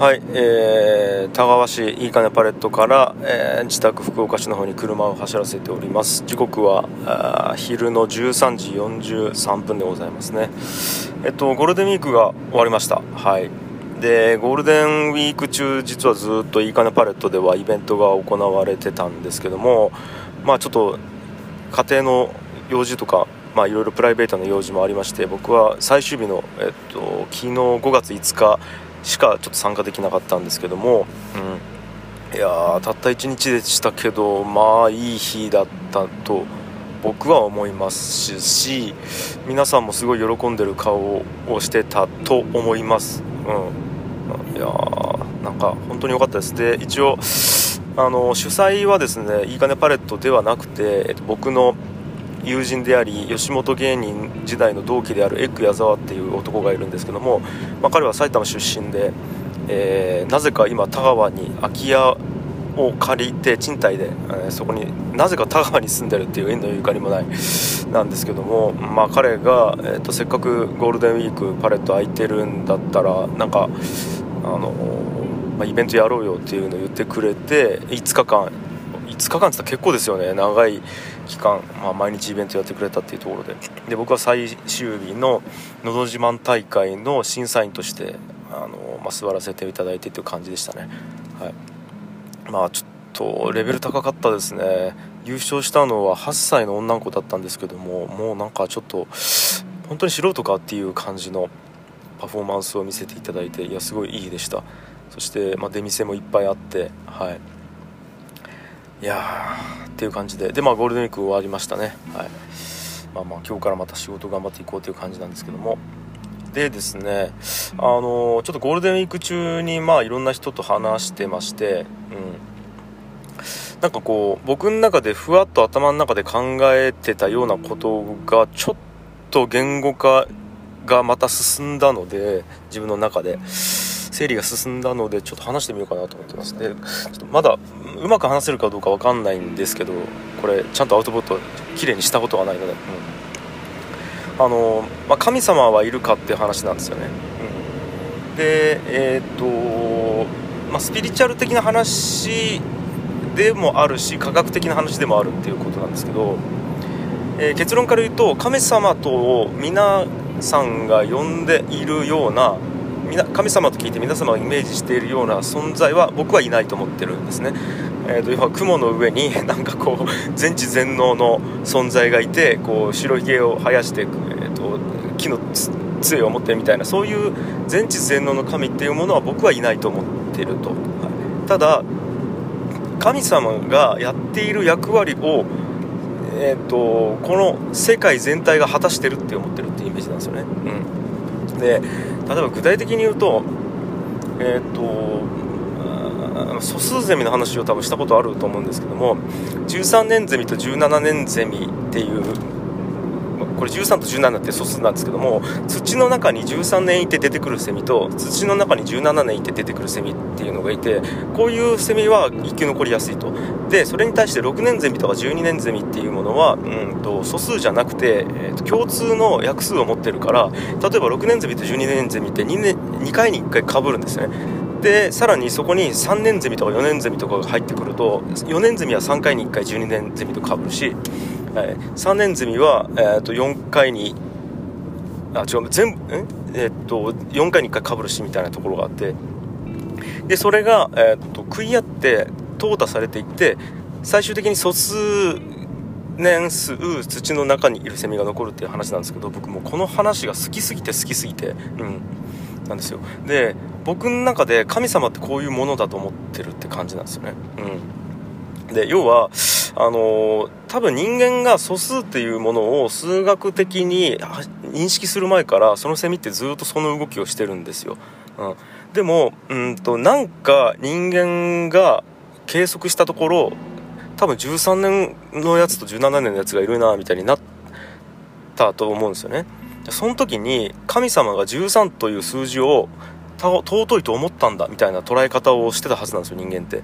はい、えー、田川市いいかねパレットから、えー、自宅福岡市の方に車を走らせております。時刻は昼の13時43分でございますね。えっとゴールデンウィークが終わりました。はい。でゴールデンウィーク中実はずっといいかねパレットではイベントが行われてたんですけどもまあちょっと家庭の用事とかまあいろいろプライベートの用事もありまして僕は最終日の、えっと、昨日5月5日しかちょっと参加できなかったんですけども、うん、いやたった1日でしたけどまあいい日だったと僕は思いますし皆さんもすごい喜んでる顔をしてたと思います、うん、いやなんか本当に良かったです。で一応あの主催はですねいいかねパレットではなくて、えっと、僕の友人であり吉本芸人時代の同期であるエッグ矢沢っていう男がいるんですけども、まあ、彼は埼玉出身で、えー、なぜか今田川に空き家を借りて賃貸で、えー、そこになぜか田川に住んでるっていう縁のゆかりもないなんですけども、まあ、彼が、えーと、せっかくゴールデンウィークパレット空いてるんだったらなんかあの、まあ、イベントやろうよっていうのを言ってくれて5日間5日間ってったら結構ですよね。長い期間、まあ、毎日イベントやってくれたっていうところで。で僕は最終日の「のど自慢大会」の審査員としてあの、まあ、座らせていただいてっていう感じでしたね、はい、まあちょっとレベル高かったですね。優勝したのは8歳の女の子だったんですけどももうなんかちょっと本当に素人かっていう感じのパフォーマンスを見せていただいていやすごいいいでした。そして、まあ、出店もいっぱいあってはい。いやっていう感じで。でまあゴールデンウィーク終わりましたね。はい。まあまあ今日からまた仕事頑張っていこうという感じなんですけども。でですねあのちょっとゴールデンウィーク中にまあいろんな人と話してましてうん。なんかこう僕の中でふわっと頭の中で考えてたようなことがちょっと言語化がまた進んだので自分の中で。整理が進んだのでちょっと話してみようかなと思ってます。でちょっとまだうまく話せるかどうか分かんないんですけどこれちゃんとアウトプットきれいにしたことがないので、うん、あの、まあ、神様はいるかっていう話なんですよね、うん、でえっ、と、まあ、スピリチュアル的な話でもあるし科学的な話でもあるっていうことなんですけど、えー、結論から言うと神様と皆さんが呼んでいるような神様と聞いて皆様がイメージしているような存在は僕はいないと思ってるんですね、えーと、要雲の上に なんかこう全知全能の存在がいてこう白ひげを生やして、えーと、木の杖を持ってるみたいなそういう全知全能の神っていうものは僕はいないと思ってると、はい、ただ神様がやっている役割をえーと、この世界全体が果たしてるって思ってるっていうイメージなんですよね、うん、で例えば具体的に言うとえっ、ー、と素数ゼミの話を多分したことあると思うんですけども13年ゼミと17年ゼミっていうこれ13と17って素数なんですけども土の中に13年いて出てくるセミと土の中に17年いて出てくるセミっていうのがいてこういうセミは生き残りやすいと。でそれに対して6年ゼミとか12年ゼミっていうものは、うんと、素数じゃなくて、えーと、共通の約数を持ってるから例えば6年ゼミと12年ゼミって 2, 年2回に1回かぶるんですね。でさらにそこに3年ゼミとか4年ゼミとかが入ってくると4年ゼミは3回に1回12年ゼミとかぶるしはい、3年ゼミは、えー、と4回にあ違う全部え？ー、っと4回に1回かぶるしみたいなところがあって。でそれが、えー、っと食い合って淘汰されていって最終的に素数年数土の中にいるセミが残るっていう話なんですけど僕もこの話が好きすぎて好きすぎてうんなんですよ。で僕の中で神様ってこういうものだと思ってるって感じなんですよね。うん。で要はあの多分人間が素数っていうものを数学的に認識する前からそのセミってずっとその動きをしてるんですよ、うん、でもうんとなんか人間が計測したところ多分13年のやつと17年のやつがいるなみたいになったと思うんですよね。その時に神様が13という数字を尊いと思ったんだみたいな捉え方をしてたはずなんですよ人間って。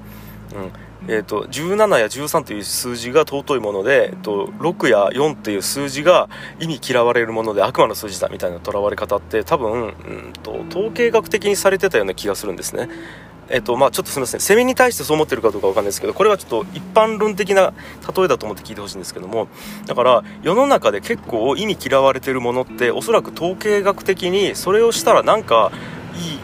うん。えーと、17や13という数字が尊いもので、えーと、6や4っていう数字が意味嫌われるもので悪魔の数字だみたいなとらわれ方って多分、うんと、統計学的にされてたような気がするんですね。えっ、とまあ、ちょっとすみません。セミに対してそう思ってるかどうかわかんないですけどこれはちょっと一般論的な例えだと思って聞いてほしいんですけどもだから世の中で結構意味嫌われてるものっておそらく統計学的にそれをしたらなんかいい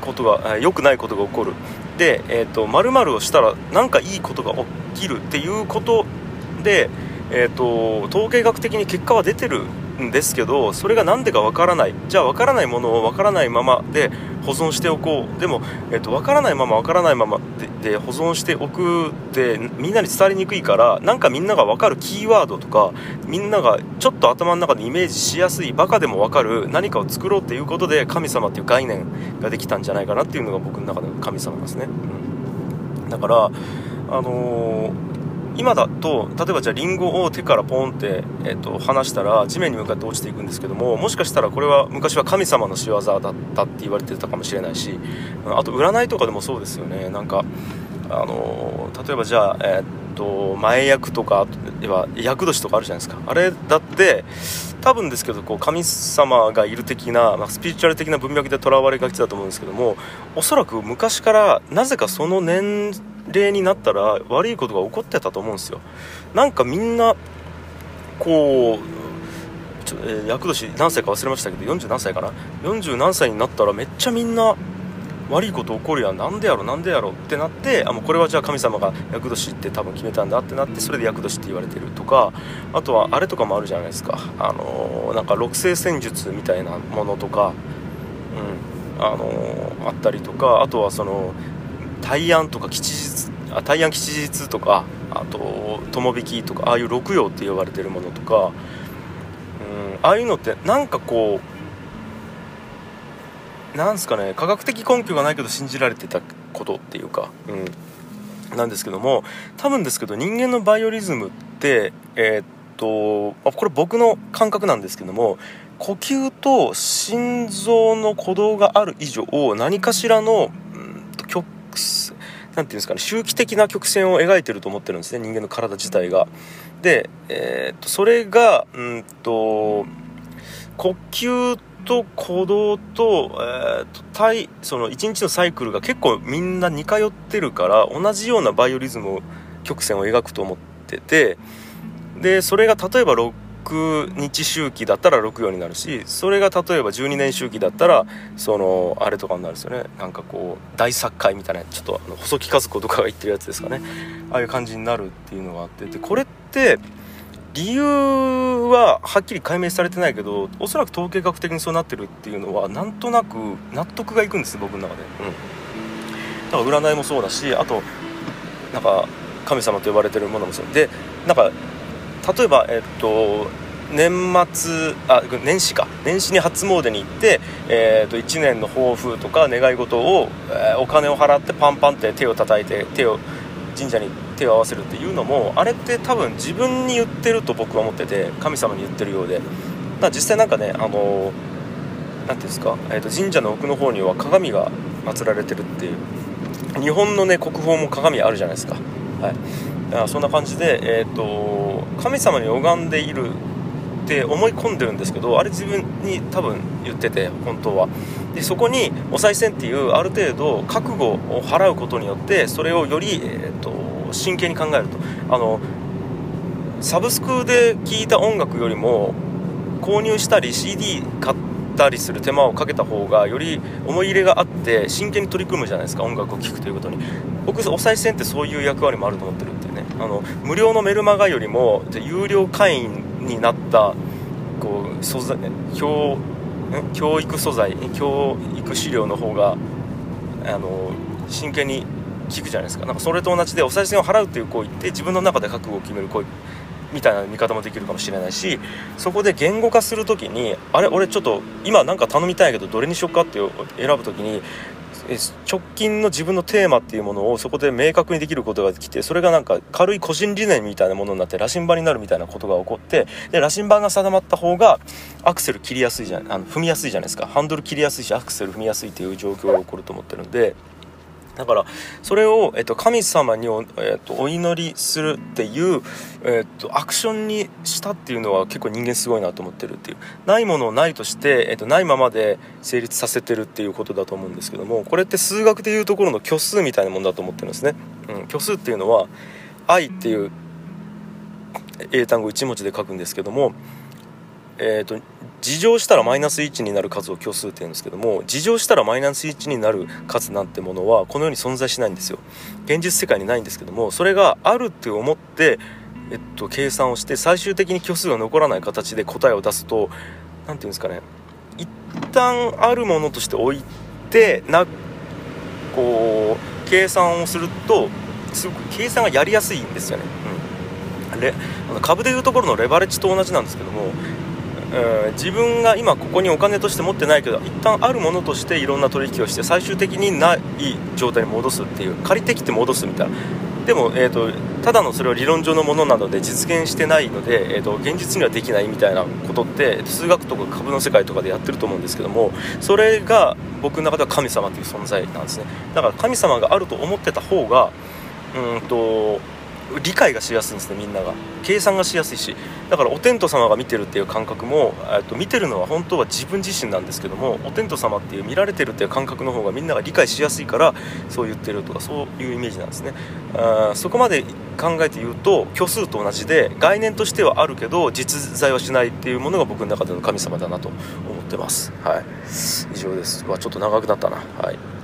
ことが良くないことが起こる。で、えーと、〇〇をしたら何かいいことが起きるっていうことで、えーと、統計学的に結果は出てるんですけどそれが何でかわからない。じゃあわからないものをわからないままで保存しておこう。でも、えーと、わからないままわからないままで保存しておくってみんなに伝わりにくいからなんかみんながわかるキーワードとかみんながちょっと頭の中でイメージしやすいバカでもわかる何かを作ろうっていうことで神様っていう概念ができたんじゃないかなっていうのが僕の中での神様ですね、うん、だからあのー今だと例えばじゃあリンゴを手からポンって、えー、と離したら地面に向かって落ちていくんですけどももしかしたらこれは昔は神様の仕業だったって言われてたかもしれないしあと占いとかでもそうですよね。なんかあの例えばじゃあ、えー、と前役とかは厄年とかあるじゃないですか。あれだって多分ですけどこう神様がいる的な、まあ、スピリチュアル的な文脈でとらわれがちだと思うんですけどもおそらく昔からなぜかその年齢になったら悪いことが起こってたと思うんですよ。なんかみんなこうちょ、えー、厄年何歳か忘れましたけど40何歳かな？40何歳になったらめっちゃみんな悪いこと起こるやん。なんでやろ？なんでやろ？ってなってあもうこれはじゃあ神様が厄年って多分決めたんだ。ってなってそれで厄年って言われてるとかあとはあれとかもあるじゃないですか。あのー、なんか六星戦術みたいなものとかうんあのー、あったりとかあとはその大安とか吉日あ大安吉日とかあと友引きとかああいう六曜って呼ばれてるものとか、うん、ああいうのってなんかこうなんすかね科学的根拠がないけど信じられてたことっていうか、うん、なんですけども多分ですけど人間のバイオリズムってえー、っとこれ僕の感覚なんですけども呼吸と心臓の鼓動がある以上何かしらの、何ていうんですかね周期的な曲線を描いてると思ってるんですね人間の体自体が。で、えー、っとそれがうんと呼吸と鼓動と,、えー、と体その1日のサイクルが結構みんな似通ってるから同じようなバイオリズム曲線を描くと思っててでそれが例えば6日周期だったら6曜になるしそれが例えば12年周期だったらそのあれとかになるんですよね。なんかこう大作会みたいなちょっとあの細木和子とかが言ってるやつですかね。ああいう感じになるっていうのがあって。でこれって理由ははっきり解明されてないけどおそらく統計学的にそうなってるっていうのはなんとなく納得がいくんです僕の中で。うん。だから占いもそうだしあとなんか神様と呼ばれてるものもそう。でなんか例えば、えっと、年末あ年始か。年始に初詣に行って、えー、と1年の抱負とか願い事を、えー、お金を払ってパンパンって手を叩いて手を神社に手を合わせるっていうのもあれって多分自分に言ってると僕は思ってて神様に言ってるようで。だ実際なんかねあの何ていうんですか、えー、と神社の奥の方には鏡が祀られてるっていう。日本のね国宝も鏡あるじゃないですか。はい。あそんな感じで、えーと、神様に拝んでいるって思い込んでるんですけどあれ自分に多分言ってて本当は。でそこにお賽銭っていうある程度覚悟を払うことによってそれをより、えーと、真剣に考えると。あのサブスクで聴いた音楽よりも購入したり CD 買ったりする手間をかけた方がより思い入れがあって真剣に取り組むじゃないですか音楽を聴くということに。僕お賽銭ってそういう役割もあると思ってる。ね。あの無料のメルマガよりも有料会員になったこう素材教教育素材教育資料の方があの真剣に聞くじゃないですか。なんかそれと同じでお賽銭を払うという行為って自分の中で覚悟を決める行為みたいな見方もできるかもしれないしそこで言語化する時にあれ俺ちょっと今なんか頼みたいけどどれにしようかって選ぶ時に直近の自分のテーマっていうものをそこで明確にできることができてそれがなんか軽い個人理念みたいなものになって羅針盤になるみたいなことが起こってで羅針盤が定まった方がアクセル切りやすいじゃあの踏みやすいじゃないですか。ハンドル切りやすいしアクセル踏みやすいっていう状況が起こると思ってるんでだからそれを、えっと、神様にお,、えっと、お祈りするっていう、えっと、アクションにしたっていうのは結構人間すごいなと思ってるっていう。ないものをないとして、えっと、ないままで成立させてるっていうことだと思うんですけどもこれって数学でいうところの虚数みたいなものだと思ってるんですね、うん、虚数っていうのは愛っていう英単語1文字で書くんですけどもえーと事乗したらマイナス1になる数を虚数って言うんですけども事乗したらマイナス1になる数なんてものはこの世に存在しないんですよ。現実世界にないんですけどもそれがあるって思って、えっと、計算をして最終的に虚数が残らない形で答えを出すと何て言うんですかね一旦あるものとして置いてなこう計算をするとすごく計算がやりやすいんですよね、うん、レ株でいうところのレバレッジと同じなんですけどもうん、自分が今ここにお金として持ってないけど一旦あるものとしていろんな取引をして最終的にない状態に戻すっていう借りてきて戻すみたいな。でも、えーと、ただのそれは理論上のものなので実現してないので、えーと、現実にはできないみたいなことって数学とか株の世界とかでやってると思うんですけどもそれが僕の中では神様という存在なんですね。だから神様があると思ってた方がうんと理解がしやすいんですねみんなが。計算がしやすいし。だからお天道様が見てるっていう感覚もえっと見てるのは本当は自分自身なんですけどもお天道様っていう見られてるっていう感覚の方がみんなが理解しやすいからそう言ってるとかそういうイメージなんですね。あそこまで考えて言うと虚数と同じで概念としてはあるけど実在はしないっていうものが僕の中での神様だなと思ってます。はい。以上です。わちょっと長くなったな。はい。